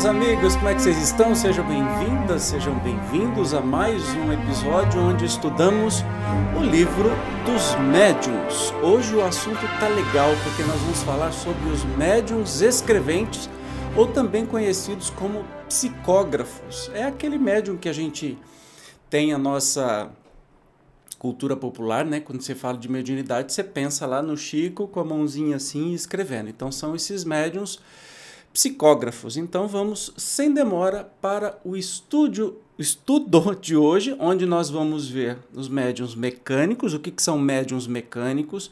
Meus amigos, como é que vocês estão? Sejam bem-vindas, sejam bem-vindos a mais um episódio onde estudamos o livro dos médiums. Hoje o assunto tá legal porque nós vamos falar sobre os médiums escreventes ou também conhecidos como psicógrafos. É aquele médium que a gente tem a nossa cultura popular, né? Quando você fala de mediunidade, você pensa lá no Chico com a mãozinha assim escrevendo. Então são esses médiums psicógrafos. Então vamos sem demora para o estúdio, estudo de hoje, onde nós vamos ver os médiums mecânicos, o que, que são médiums mecânicos,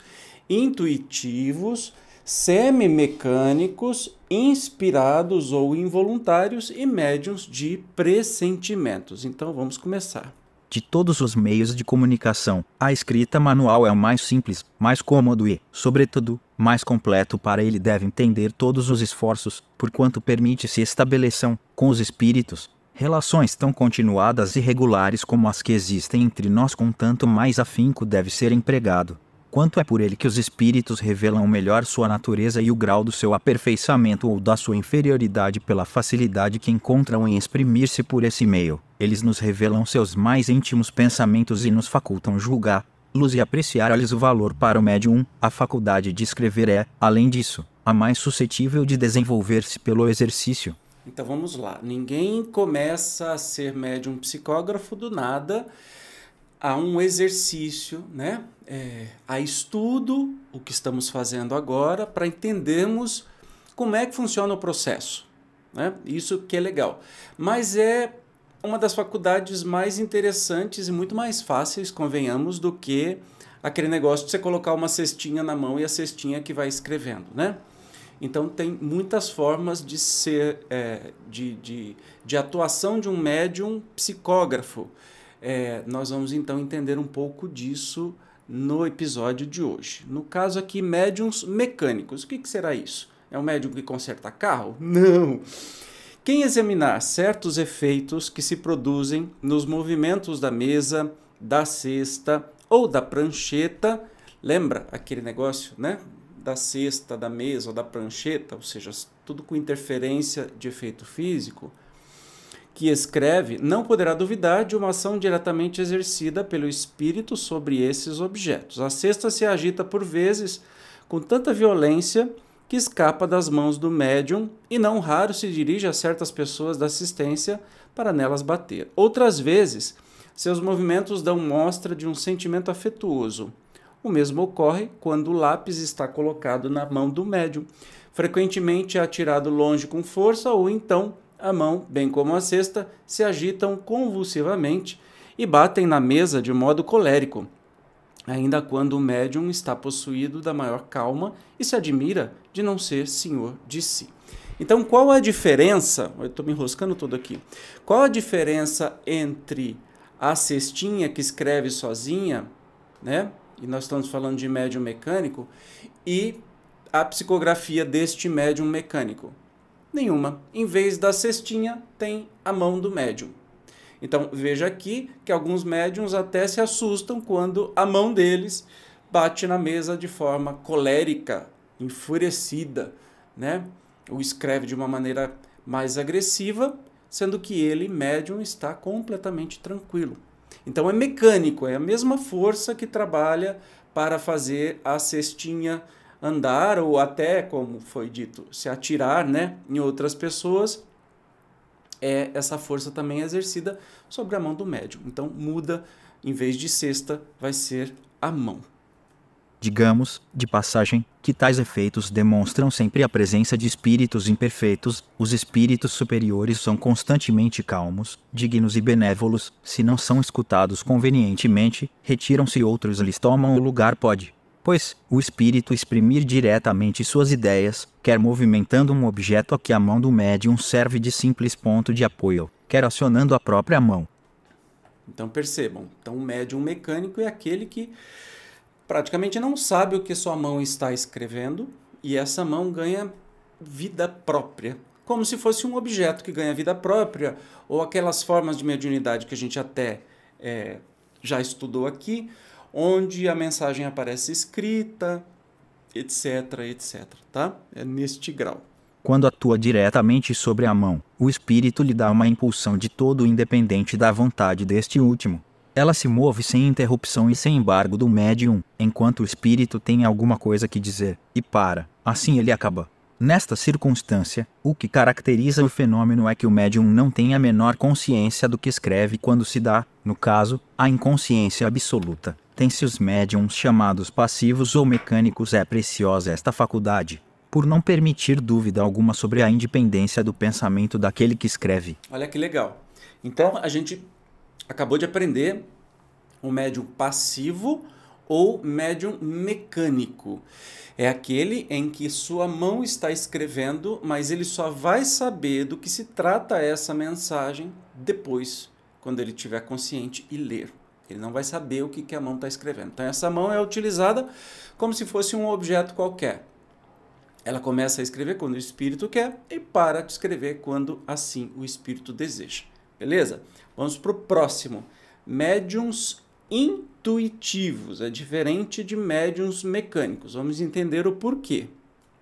intuitivos, semimecânicos, inspirados ou involuntários e médiums de pressentimentos. Então vamos começar. De todos os meios de comunicação, a escrita manual é o mais simples, mais cômodo e, sobretudo, mais completo para ele deve entender todos os esforços, porquanto permite se estabeleçam, com os espíritos, relações tão continuadas e regulares como as que existem entre nós com tanto mais afinco deve ser empregado. Quanto é por ele que os espíritos revelam melhor sua natureza e o grau do seu aperfeiçoamento ou da sua inferioridade pela facilidade que encontram em exprimir-se por esse meio. Eles nos revelam seus mais íntimos pensamentos e nos facultam julgar, luz e apreciar-lhes o valor para o médium. A faculdade de escrever é, além disso, a mais suscetível de desenvolver-se pelo exercício. Então vamos lá. Ninguém começa a ser médium psicógrafo do nada. Há um exercício, né? É, há estudo, o que estamos fazendo agora, para entendermos como é que funciona o processo. Né? Isso que é legal. Mas é uma das faculdades mais interessantes e muito mais fáceis, convenhamos, do que aquele negócio de você colocar uma cestinha na mão e a cestinha que vai escrevendo, né? Então tem muitas formas de ser, é, de, de, de atuação de um médium psicógrafo. É, nós vamos então entender um pouco disso no episódio de hoje. No caso aqui, médiums mecânicos. O que, que será isso? É um médium que conserta carro? Não! Quem examinar certos efeitos que se produzem nos movimentos da mesa, da cesta ou da prancheta, lembra aquele negócio, né? Da cesta, da mesa ou da prancheta, ou seja, tudo com interferência de efeito físico, que escreve não poderá duvidar de uma ação diretamente exercida pelo espírito sobre esses objetos. A cesta se agita por vezes com tanta violência que escapa das mãos do médium e não raro se dirige a certas pessoas da assistência para nelas bater. Outras vezes, seus movimentos dão mostra de um sentimento afetuoso. O mesmo ocorre quando o lápis está colocado na mão do médium. Frequentemente é atirado longe com força ou então a mão, bem como a cesta, se agitam convulsivamente e batem na mesa de modo colérico, ainda quando o médium está possuído da maior calma e se admira de não ser senhor de si. Então, qual a diferença? Eu estou me enroscando todo aqui. Qual a diferença entre a cestinha que escreve sozinha, né? E nós estamos falando de médium mecânico, e a psicografia deste médium mecânico? Nenhuma. Em vez da cestinha, tem a mão do médium. Então, veja aqui que alguns médiums até se assustam quando a mão deles bate na mesa de forma colérica, enfurecida, né? Ou escreve de uma maneira mais agressiva, sendo que ele, médium, está completamente tranquilo. Então é mecânico, é a mesma força que trabalha para fazer a cestinha andar ou até, como foi dito, se atirar, né, em outras pessoas é essa força também exercida sobre a mão do médium. Então muda, em vez de cesta, vai ser a mão. Digamos, de passagem, que tais efeitos demonstram sempre a presença de espíritos imperfeitos, os espíritos superiores são constantemente calmos, dignos e benévolos, se não são escutados convenientemente, retiram-se outros lhes tomam o lugar pode. Pois, o espírito exprimir diretamente suas ideias, quer movimentando um objeto a que a mão do médium serve de simples ponto de apoio, quer acionando a própria mão. Então percebam, então o médium mecânico é aquele que praticamente não sabe o que sua mão está escrevendo e essa mão ganha vida própria, como se fosse um objeto que ganha vida própria, ou aquelas formas de mediunidade que a gente até é, já estudou aqui, onde a mensagem aparece escrita, etc, etc, tá? É neste grau. Quando atua diretamente sobre a mão, o espírito lhe dá uma impulsão de todo independente da vontade deste último. Ela se move sem interrupção e sem embargo do médium, enquanto o espírito tem alguma coisa que dizer, e para. Assim ele acaba. Nesta circunstância, o que caracteriza o fenômeno é que o médium não tem a menor consciência do que escreve quando se dá, no caso, a inconsciência absoluta. Tem-se os médiums chamados passivos ou mecânicos é preciosa esta faculdade, por não permitir dúvida alguma sobre a independência do pensamento daquele que escreve. Olha que legal. Então a gente acabou de aprender o médium passivo ou médium mecânico. É aquele em que sua mão está escrevendo, mas ele só vai saber do que se trata essa mensagem depois, quando ele estiver consciente e ler. Ele não vai saber o que, que a mão está escrevendo. Então, essa mão é utilizada como se fosse um objeto qualquer. Ela começa a escrever quando o espírito quer e para de escrever quando assim o espírito deseja. Beleza? Vamos para o próximo. Médiums intuitivos. É diferente de médiums mecânicos. Vamos entender o porquê.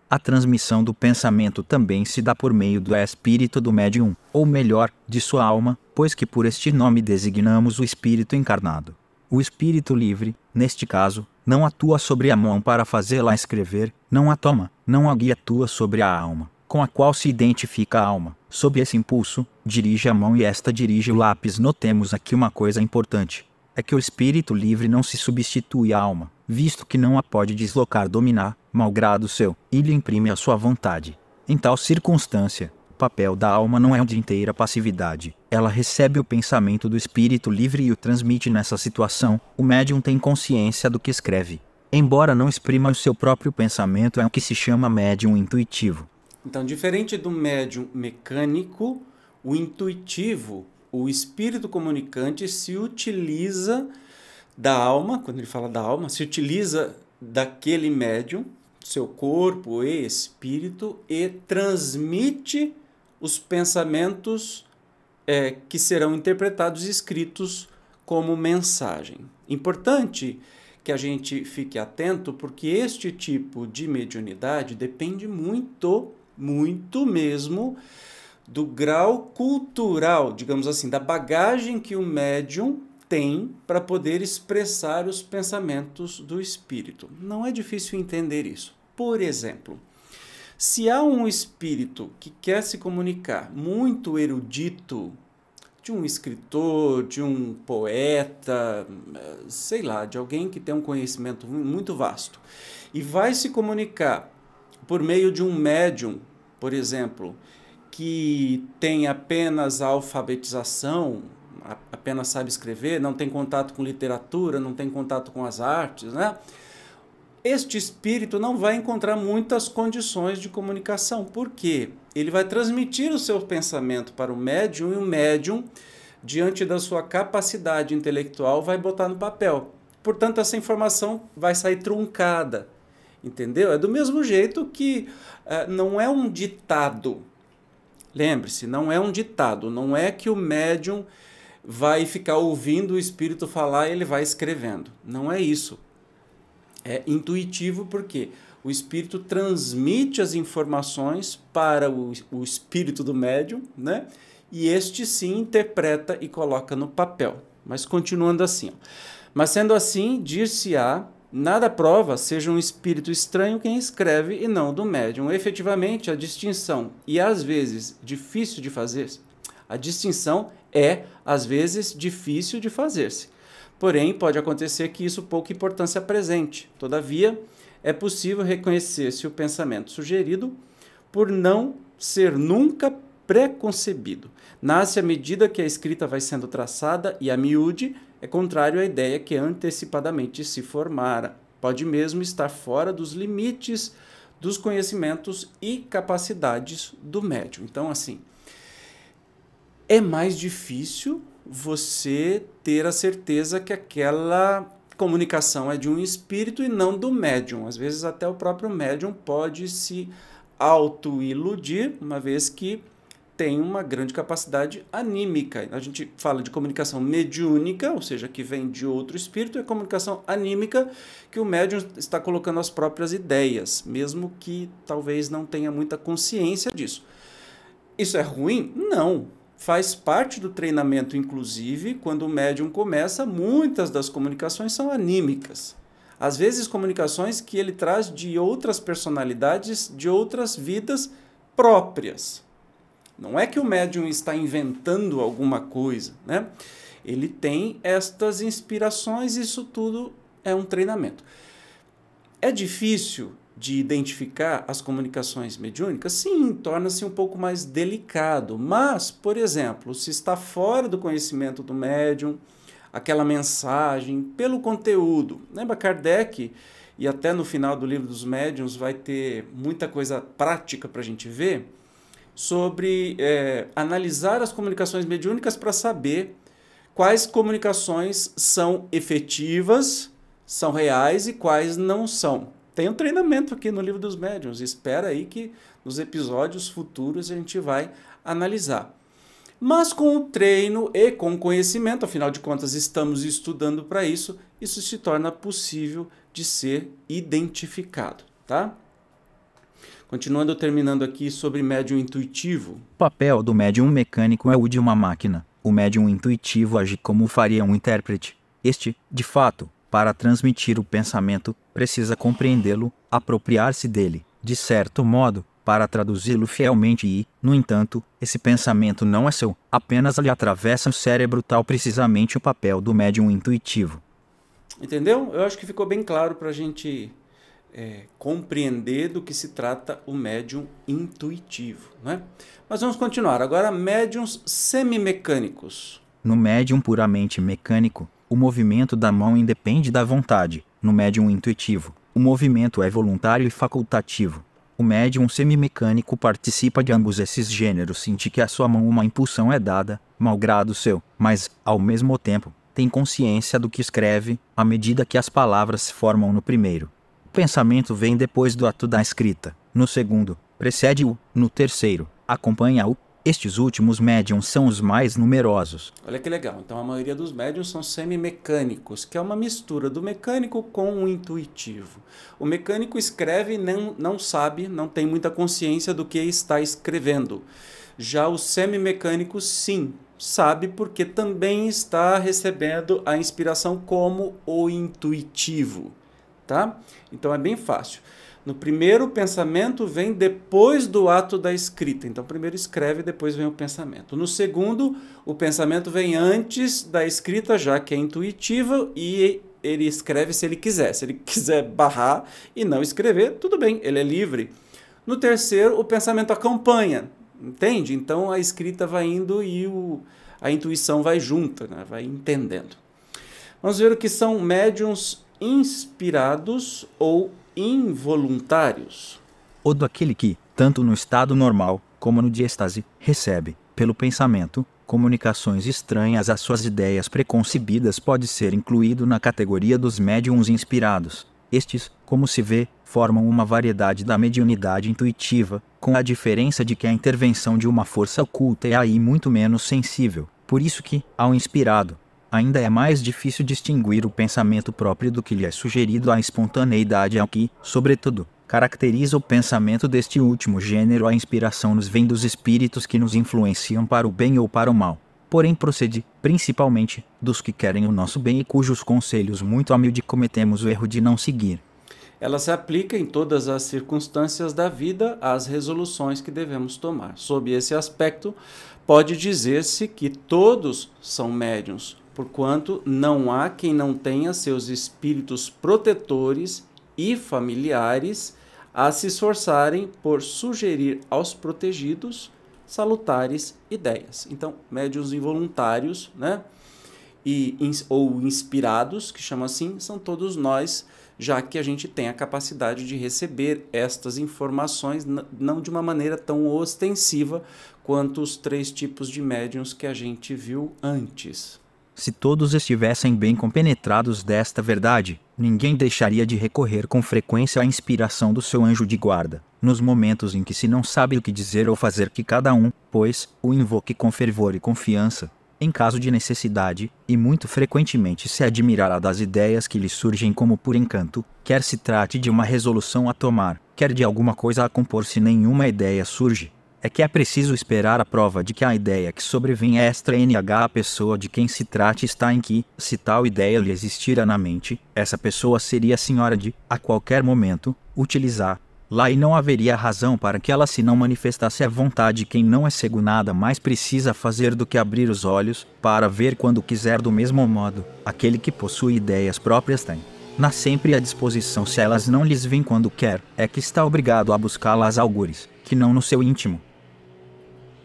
A transmissão do pensamento também se dá por meio do espírito do médium, ou melhor, de sua alma, pois que por este nome designamos o espírito encarnado. O espírito livre, neste caso, não atua sobre a mão para fazê-la escrever, não a toma, não a guia atua sobre a alma, com a qual se identifica a alma. Sob esse impulso, dirige a mão e esta dirige o lápis. Notemos aqui uma coisa importante: é que o espírito livre não se substitui à alma, visto que não a pode deslocar, dominar, malgrado seu, e lhe imprime a sua vontade. Em tal circunstância, o papel da alma não é de inteira passividade. Ela recebe o pensamento do espírito livre e o transmite nessa situação. O médium tem consciência do que escreve. Embora não exprima o seu próprio pensamento, é o que se chama médium intuitivo. Então, diferente do médium mecânico, o intuitivo, o espírito comunicante se utiliza da alma, quando ele fala da alma, se utiliza daquele médium, seu corpo e espírito, e transmite os pensamentos é, que serão interpretados e escritos como mensagem. Importante que a gente fique atento, porque este tipo de mediunidade depende muito muito mesmo do grau cultural, digamos assim, da bagagem que o médium tem para poder expressar os pensamentos do espírito. Não é difícil entender isso. Por exemplo, se há um espírito que quer se comunicar muito erudito, de um escritor, de um poeta, sei lá, de alguém que tem um conhecimento muito vasto, e vai se comunicar por meio de um médium, por exemplo, que tem apenas alfabetização, apenas sabe escrever, não tem contato com literatura, não tem contato com as artes, né? Este espírito não vai encontrar muitas condições de comunicação. Por quê? Ele vai transmitir o seu pensamento para o médium e o médium, diante da sua capacidade intelectual, vai botar no papel. Portanto, essa informação vai sair truncada, Entendeu? É do mesmo jeito que uh, não é um ditado. Lembre-se, não é um ditado. Não é que o médium vai ficar ouvindo o espírito falar e ele vai escrevendo. Não é isso. É intuitivo porque o espírito transmite as informações para o, o espírito do médium, né? E este sim interpreta e coloca no papel. Mas continuando assim. Ó. Mas sendo assim, dir-se-á Nada prova seja um espírito estranho quem escreve e não do médium. Efetivamente, a distinção, e às vezes difícil de fazer, a distinção é às vezes difícil de fazer-se. Porém, pode acontecer que isso pouca importância apresente. Todavia, é possível reconhecer se o pensamento sugerido, por não ser nunca preconcebido, nasce à medida que a escrita vai sendo traçada e a miúde é contrário à ideia que antecipadamente se formara. Pode mesmo estar fora dos limites dos conhecimentos e capacidades do médium. Então, assim, é mais difícil você ter a certeza que aquela comunicação é de um espírito e não do médium. Às vezes até o próprio médium pode se auto-iludir, uma vez que tem uma grande capacidade anímica. A gente fala de comunicação mediúnica, ou seja, que vem de outro espírito, e comunicação anímica, que o médium está colocando as próprias ideias, mesmo que talvez não tenha muita consciência disso. Isso é ruim? Não. Faz parte do treinamento, inclusive, quando o médium começa, muitas das comunicações são anímicas. Às vezes, comunicações que ele traz de outras personalidades, de outras vidas próprias. Não é que o médium está inventando alguma coisa, né? Ele tem estas inspirações, isso tudo é um treinamento. É difícil de identificar as comunicações mediúnicas? Sim, torna-se um pouco mais delicado. Mas, por exemplo, se está fora do conhecimento do médium, aquela mensagem, pelo conteúdo. Lembra Kardec, e até no final do livro dos médiuns vai ter muita coisa prática para a gente ver sobre é, analisar as comunicações mediúnicas para saber quais comunicações são efetivas, são reais e quais não são. Tem um treinamento aqui no livro dos médiuns. Espera aí que nos episódios futuros a gente vai analisar. Mas com o treino e com o conhecimento, afinal de contas estamos estudando para isso, isso se torna possível de ser identificado, tá? Continuando terminando aqui sobre médium intuitivo. O papel do médium mecânico é o de uma máquina. O médium intuitivo age como faria um intérprete. Este, de fato, para transmitir o pensamento, precisa compreendê-lo, apropriar-se dele, de certo modo, para traduzi-lo fielmente e, no entanto, esse pensamento não é seu, apenas lhe atravessa o cérebro tal precisamente o papel do médium intuitivo. Entendeu? Eu acho que ficou bem claro para a gente é, compreender do que se trata o médium intuitivo. Né? Mas vamos continuar. Agora, médiums semimecânicos. No médium puramente mecânico, o movimento da mão independe da vontade. No médium intuitivo, o movimento é voluntário e facultativo. O médium semimecânico participa de ambos esses gêneros, sente que a sua mão uma impulsão é dada, malgrado seu, mas, ao mesmo tempo, tem consciência do que escreve, à medida que as palavras se formam no primeiro pensamento vem depois do ato da escrita. No segundo, precede-o. No terceiro, acompanha-o. Estes últimos médiums são os mais numerosos. Olha que legal. Então a maioria dos médiums são semimecânicos, que é uma mistura do mecânico com o intuitivo. O mecânico escreve e não, não sabe, não tem muita consciência do que está escrevendo. Já o semimecânico, sim, sabe porque também está recebendo a inspiração como o intuitivo tá? Então é bem fácil. No primeiro, o pensamento vem depois do ato da escrita. Então, primeiro escreve, depois vem o pensamento. No segundo, o pensamento vem antes da escrita, já que é intuitiva, e ele escreve se ele quiser. Se ele quiser barrar e não escrever, tudo bem, ele é livre. No terceiro, o pensamento acompanha, entende? Então, a escrita vai indo e o, a intuição vai junto, né? vai entendendo. Vamos ver o que são médiums inspirados ou involuntários. Ou daquele que, tanto no estado normal como no de recebe, pelo pensamento, comunicações estranhas às suas ideias preconcebidas pode ser incluído na categoria dos médiums inspirados. Estes, como se vê, formam uma variedade da mediunidade intuitiva, com a diferença de que a intervenção de uma força oculta é aí muito menos sensível. Por isso que, ao inspirado, ainda é mais difícil distinguir o pensamento próprio do que lhe é sugerido a espontaneidade ao que, sobretudo, caracteriza o pensamento deste último gênero a inspiração nos vem dos espíritos que nos influenciam para o bem ou para o mal. Porém procede, principalmente, dos que querem o nosso bem e cujos conselhos muito humilde cometemos o erro de não seguir. Ela se aplica em todas as circunstâncias da vida às resoluções que devemos tomar. Sob esse aspecto, pode dizer-se que todos são médiums, porquanto não há quem não tenha seus espíritos protetores e familiares a se esforçarem por sugerir aos protegidos salutares ideias. Então, médios involuntários, né? E, ou inspirados, que chama assim, são todos nós, já que a gente tem a capacidade de receber estas informações, não de uma maneira tão ostensiva quanto os três tipos de médiums que a gente viu antes. Se todos estivessem bem compenetrados desta verdade, ninguém deixaria de recorrer com frequência à inspiração do seu anjo de guarda, nos momentos em que se não sabe o que dizer ou fazer que cada um, pois, o invoque com fervor e confiança, em caso de necessidade, e muito frequentemente se admirará das ideias que lhe surgem como por encanto, quer se trate de uma resolução a tomar, quer de alguma coisa a compor se nenhuma ideia surge, é que é preciso esperar a prova de que a ideia que sobrevém é extra NH a pessoa de quem se trate está em que, se tal ideia lhe existira na mente, essa pessoa seria a senhora de, a qualquer momento, utilizar. Lá e não haveria razão para que ela se não manifestasse à vontade quem não é cego nada mais precisa fazer do que abrir os olhos, para ver quando quiser do mesmo modo, aquele que possui ideias próprias tem na sempre à disposição se elas não lhes vêm quando quer, é que está obrigado a buscá-las algures, que não no seu íntimo.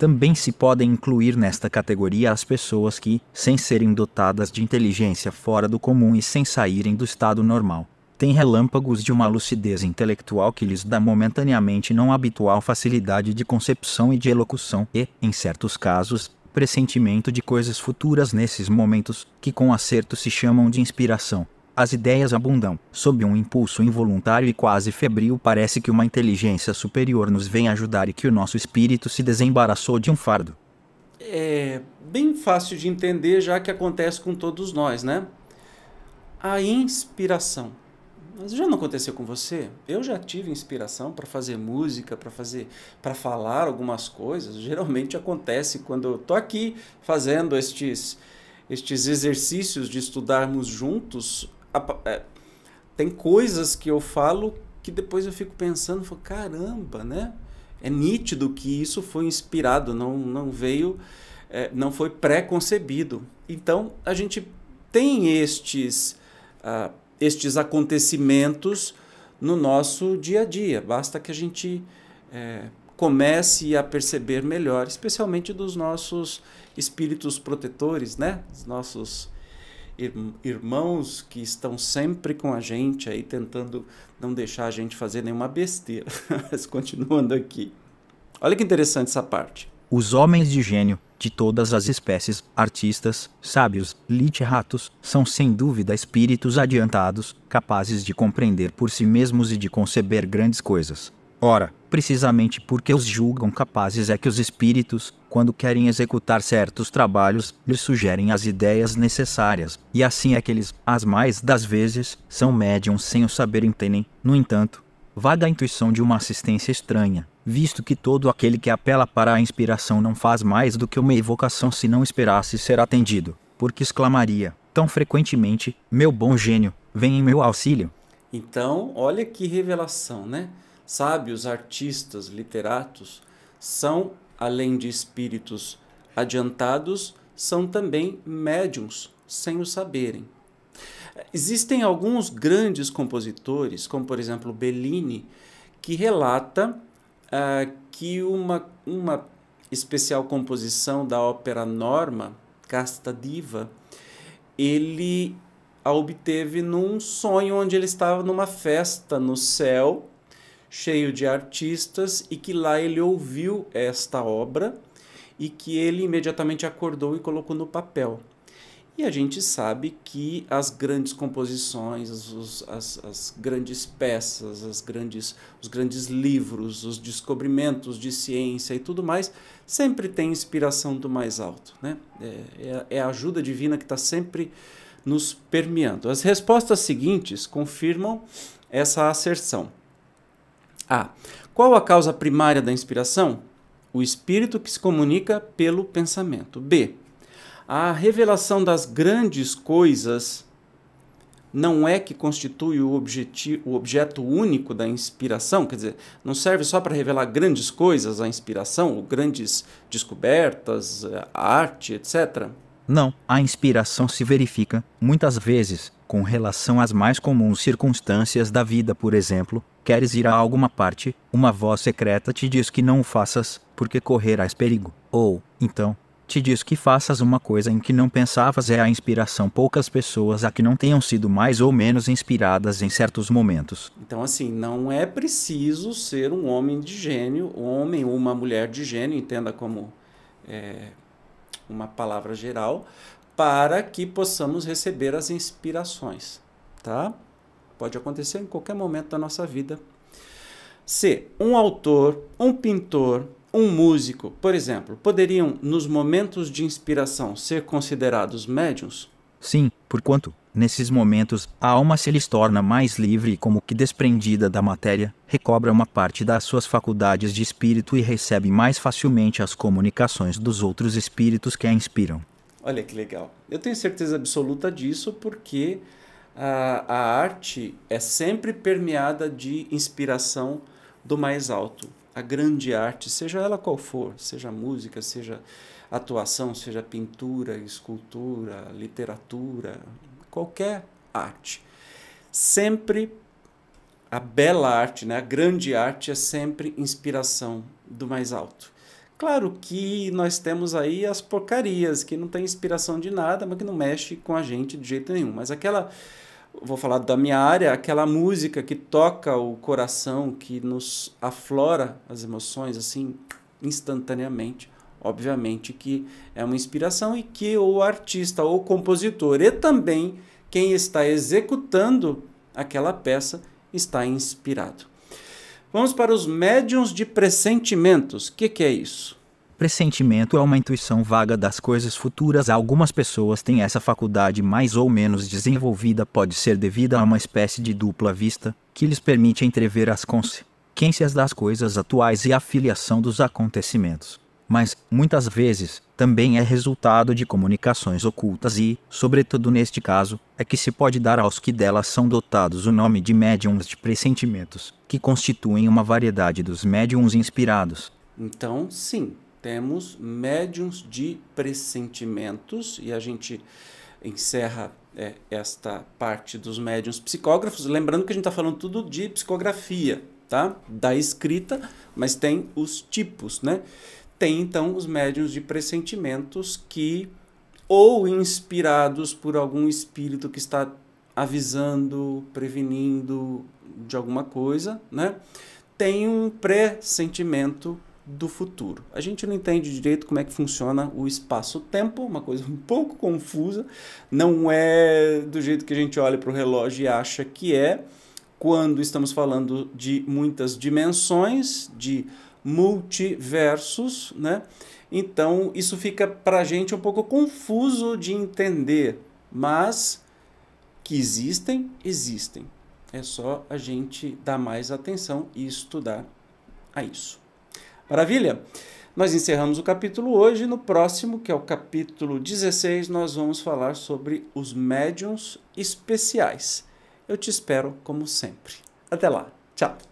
Também se podem incluir nesta categoria as pessoas que, sem serem dotadas de inteligência fora do comum e sem saírem do estado normal, têm relâmpagos de uma lucidez intelectual que lhes dá momentaneamente não habitual facilidade de concepção e de elocução e, em certos casos, pressentimento de coisas futuras nesses momentos, que com acerto se chamam de inspiração, as ideias abundam. Sob um impulso involuntário e quase febril, parece que uma inteligência superior nos vem ajudar e que o nosso espírito se desembaraçou de um fardo. É bem fácil de entender, já que acontece com todos nós, né? A inspiração. Mas já não aconteceu com você? Eu já tive inspiração para fazer música, para fazer, para falar algumas coisas. Geralmente acontece quando eu tô aqui fazendo estes estes exercícios de estudarmos juntos é, tem coisas que eu falo que depois eu fico pensando, falo, caramba, né? É nítido que isso foi inspirado, não, não veio, é, não foi pré-concebido. Então a gente tem estes, uh, estes acontecimentos no nosso dia a dia. Basta que a gente é, comece a perceber melhor, especialmente dos nossos espíritos protetores, né? Os nossos irmãos que estão sempre com a gente aí tentando não deixar a gente fazer nenhuma besteira. Mas continuando aqui. Olha que interessante essa parte. Os homens de gênio, de todas as espécies, artistas, sábios, literatos, são sem dúvida espíritos adiantados, capazes de compreender por si mesmos e de conceber grandes coisas. Ora, precisamente porque os julgam capazes é que os espíritos, quando querem executar certos trabalhos, lhes sugerem as ideias necessárias, e assim é que eles, as mais das vezes, são médiums sem o saber entendem. No entanto, vaga a intuição de uma assistência estranha, visto que todo aquele que apela para a inspiração não faz mais do que uma evocação se não esperasse ser atendido, porque exclamaria, tão frequentemente, meu bom gênio, vem em meu auxílio. Então, olha que revelação, né? Sábios, artistas, literatos, são, além de espíritos adiantados, são também médiums, sem o saberem. Existem alguns grandes compositores, como por exemplo Bellini, que relata uh, que uma, uma especial composição da ópera Norma, Casta Diva, ele a obteve num sonho onde ele estava numa festa no céu cheio de artistas e que lá ele ouviu esta obra e que ele imediatamente acordou e colocou no papel. E a gente sabe que as grandes composições, os, as, as grandes peças, as grandes, os grandes livros, os descobrimentos de ciência e tudo mais, sempre tem inspiração do mais alto. Né? É, é, é a ajuda divina que está sempre nos permeando. As respostas seguintes confirmam essa asserção. A. Qual a causa primária da inspiração? O espírito que se comunica pelo pensamento. B. A revelação das grandes coisas não é que constitui o, o objeto único da inspiração, quer dizer, não serve só para revelar grandes coisas a inspiração, ou grandes descobertas, a arte, etc. Não, a inspiração se verifica, muitas vezes, com relação às mais comuns circunstâncias da vida, por exemplo, queres ir a alguma parte, uma voz secreta te diz que não o faças, porque correrás perigo. Ou, então, te diz que faças uma coisa em que não pensavas é a inspiração. Poucas pessoas a que não tenham sido mais ou menos inspiradas em certos momentos. Então, assim, não é preciso ser um homem de gênio, um homem ou uma mulher de gênio, entenda como é, uma palavra geral, para que possamos receber as inspirações, tá? Pode acontecer em qualquer momento da nossa vida. Se um autor, um pintor, um músico, por exemplo, poderiam, nos momentos de inspiração, ser considerados médiums? Sim, porquanto, nesses momentos, a alma se lhes torna mais livre e como que desprendida da matéria, recobra uma parte das suas faculdades de espírito e recebe mais facilmente as comunicações dos outros espíritos que a inspiram. Olha que legal. Eu tenho certeza absoluta disso porque a, a arte é sempre permeada de inspiração do mais alto. A grande arte, seja ela qual for, seja música, seja atuação, seja pintura, escultura, literatura, qualquer arte. Sempre a bela arte, né? a grande arte é sempre inspiração do mais alto. Claro que nós temos aí as porcarias, que não tem inspiração de nada, mas que não mexe com a gente de jeito nenhum. Mas aquela, vou falar da minha área, aquela música que toca o coração, que nos aflora as emoções assim instantaneamente, obviamente que é uma inspiração e que o artista ou compositor e também quem está executando aquela peça está inspirado. Vamos para os médiums de pressentimentos. O que, que, é isso? Pressentimento é uma intuição vaga das coisas futuras. Algumas pessoas têm essa faculdade mais ou menos desenvolvida, pode ser devida a uma espécie de dupla vista, que lhes permite entrever as consequências das coisas atuais e a filiação dos acontecimentos mas, muitas vezes, também é resultado de comunicações ocultas e, sobretudo neste caso, é que se pode dar aos que delas são dotados o nome de médiums de pressentimentos, que constituem uma variedade dos médiums inspirados. Então, sim, temos médiums de pressentimentos e a gente encerra é, esta parte dos médiums psicógrafos, lembrando que a gente está falando tudo de psicografia, tá? Da escrita, mas tem os tipos, né? Tem então os médiums de pressentimentos que, ou inspirados por algum espírito que está avisando, prevenindo de alguma coisa, né? Tem um pressentimento do futuro. A gente não entende direito como é que funciona o espaço-tempo, uma coisa um pouco confusa. Não é do jeito que a gente olha para o relógio e acha que é. Quando estamos falando de muitas dimensões, de multiversos, né? Então isso fica para a gente um pouco confuso de entender, mas que existem, existem. É só a gente dar mais atenção e estudar a isso. Maravilha? Nós encerramos o capítulo hoje. No próximo, que é o capítulo 16, nós vamos falar sobre os médiums especiais. Eu te espero como sempre. Até lá. Tchau.